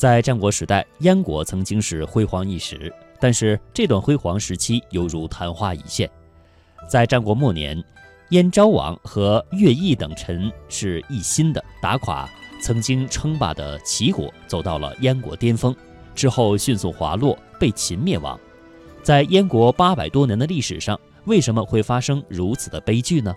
在战国时代，燕国曾经是辉煌一时，但是这段辉煌时期犹如昙花一现。在战国末年，燕昭王和乐毅等臣是一心的打垮曾经称霸的齐国，走到了燕国巅峰，之后迅速滑落，被秦灭亡。在燕国八百多年的历史上，为什么会发生如此的悲剧呢？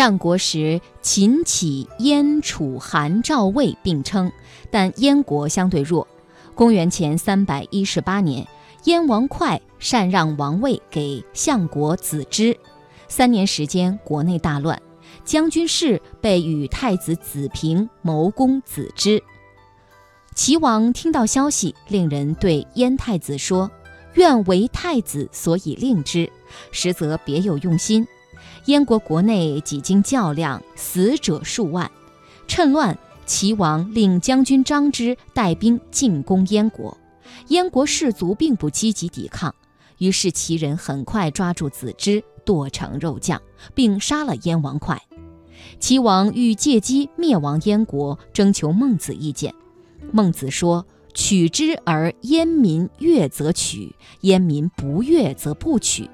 战国时，秦、齐、燕、楚、韩、赵、魏并称，但燕国相对弱。公元前三百一十八年，燕王哙禅让王位给相国子之，三年时间国内大乱，将军事被与太子子平谋攻子之。齐王听到消息，令人对燕太子说。愿为太子所以令之，实则别有用心。燕国国内几经较量，死者数万。趁乱，齐王令将军张之带兵进攻燕国。燕国士卒并不积极抵抗，于是齐人很快抓住子之，剁成肉酱，并杀了燕王哙。齐王欲借机灭亡燕国，征求孟子意见。孟子说。取之而燕民悦则取，燕民不悦则不取。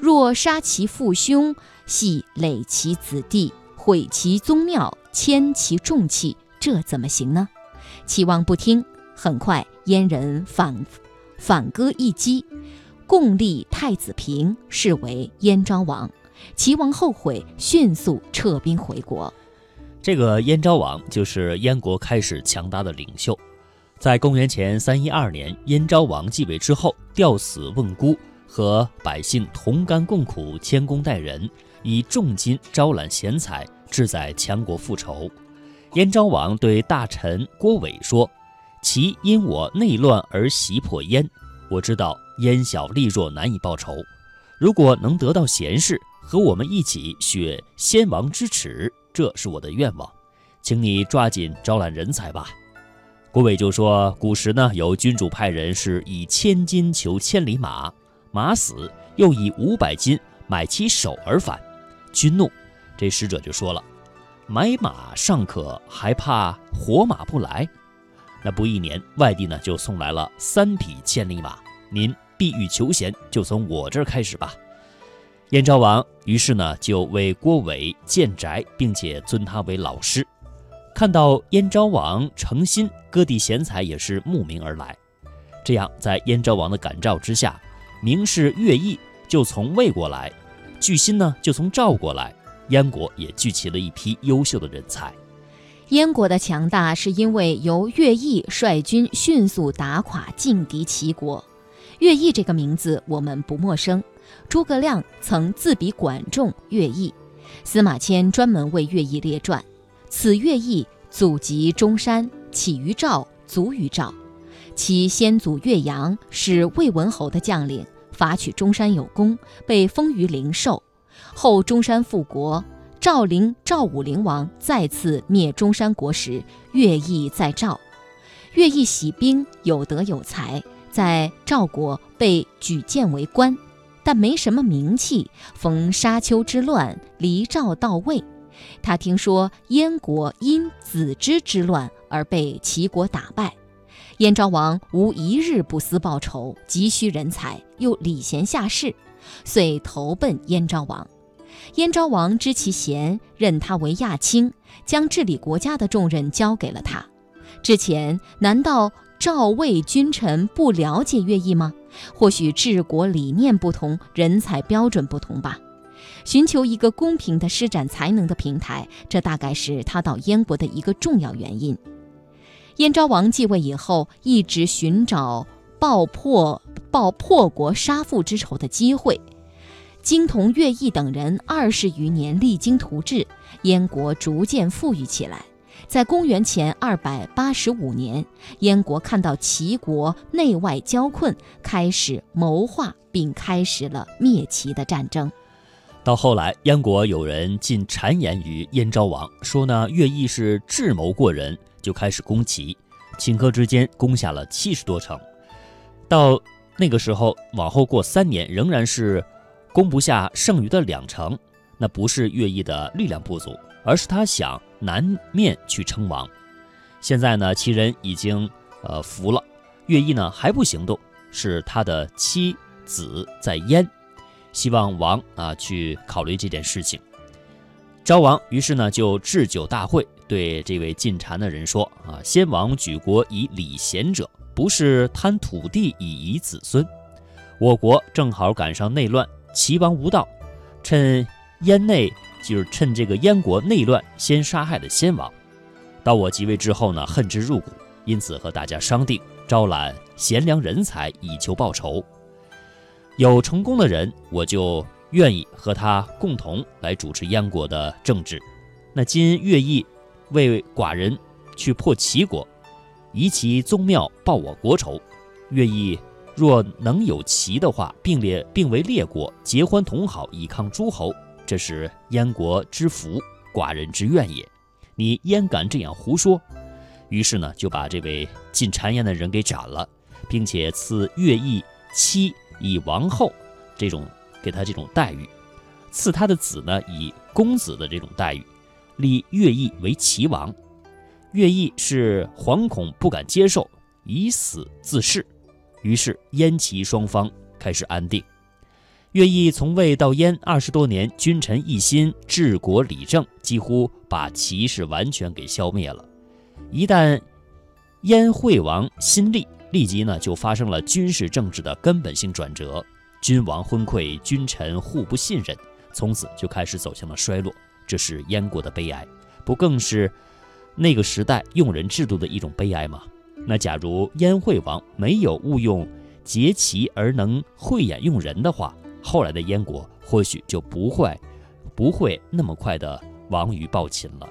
若杀其父兄，系累其子弟，毁其宗庙，迁其重器，这怎么行呢？齐王不听，很快燕人反反戈一击，共立太子平，是为燕昭王。齐王后悔，迅速撤兵回国。这个燕昭王就是燕国开始强大的领袖。在公元前三一二年，燕昭王继位之后，吊死问孤，和百姓同甘共苦，谦恭待人，以重金招揽贤才，志在强国复仇。燕昭王对大臣郭伟说：“其因我内乱而袭破燕，我知道燕小力弱，难以报仇。如果能得到贤士，和我们一起雪先王之耻，这是我的愿望，请你抓紧招揽人才吧。”郭伟就说：“古时呢，有君主派人是以千金求千里马，马死又以五百金买其首而返。君怒，这使者就说了：买马尚可，还怕活马不来？那不一年，外地呢就送来了三匹千里马。您必欲求贤，就从我这儿开始吧。”燕昭王于是呢就为郭伟建宅，并且尊他为老师。看到燕昭王诚心，各地贤才也是慕名而来。这样，在燕昭王的感召之下，名士乐毅就从魏国来，巨心呢就从赵国来，燕国也聚齐了一批优秀的人才。燕国的强大是因为由乐毅率军迅速打垮劲敌齐国。乐毅这个名字我们不陌生，诸葛亮曾自比管仲、乐毅，司马迁专门为乐毅列传。此乐毅祖籍中山，起于赵，卒于赵。其先祖岳阳是魏文侯的将领，伐取中山有功，被封于灵寿。后中山复国，赵灵赵武灵王再次灭中山国时，乐毅在赵。乐毅喜兵，有德有才，在赵国被举荐为官，但没什么名气。逢沙丘之乱，离赵到魏。他听说燕国因子之之乱而被齐国打败，燕昭王无一日不思报仇，急需人才，又礼贤下士，遂投奔燕昭王。燕昭王知其贤，任他为亚卿，将治理国家的重任交给了他。之前难道赵魏君臣不了解乐毅吗？或许治国理念不同，人才标准不同吧。寻求一个公平的施展才能的平台，这大概是他到燕国的一个重要原因。燕昭王继位以后，一直寻找报破报破国杀父之仇的机会。经同乐毅等人二十余年励精图治，燕国逐渐富裕起来。在公元前二百八十五年，燕国看到齐国内外交困，开始谋划并开始了灭齐的战争。到后来，燕国有人进谗言于燕昭王，说呢乐毅是智谋过人，就开始攻齐，顷刻之间攻下了七十多城。到那个时候，往后过三年，仍然是攻不下剩余的两城。那不是乐毅的力量不足，而是他想南面去称王。现在呢，齐人已经呃服了。乐毅呢还不行动，是他的妻子在燕，希望王啊去考虑这件事情。昭王于是呢就置酒大会，对这位进谗的人说：“啊，先王举国以礼贤者，不是贪土地以遗子孙。我国正好赶上内乱，齐王无道，趁燕内就是趁这个燕国内乱，先杀害了先王。到我即位之后呢，恨之入骨，因此和大家商定，招揽贤良人才以求报仇。有成功的人，我就。”愿意和他共同来主持燕国的政治。那今乐毅为寡人去破齐国，移其宗庙报我国仇。乐毅若能有齐的话，并列并为列国，结欢同好，以抗诸侯，这是燕国之福，寡人之愿也。你焉敢这样胡说？于是呢，就把这位进谗言的人给斩了，并且赐乐毅妻以王后这种。给他这种待遇，赐他的子呢以公子的这种待遇，立乐毅为齐王。乐毅是惶恐不敢接受，以死自誓。于是燕齐双方开始安定。乐毅从魏到燕二十多年，君臣一心，治国理政，几乎把齐氏完全给消灭了。一旦燕惠王新立，立即呢就发生了军事政治的根本性转折。君王昏聩，君臣互不信任，从此就开始走向了衰落。这是燕国的悲哀，不更是那个时代用人制度的一种悲哀吗？那假如燕惠王没有误用节齐而能慧眼用人的话，后来的燕国或许就不会不会那么快的亡于暴秦了。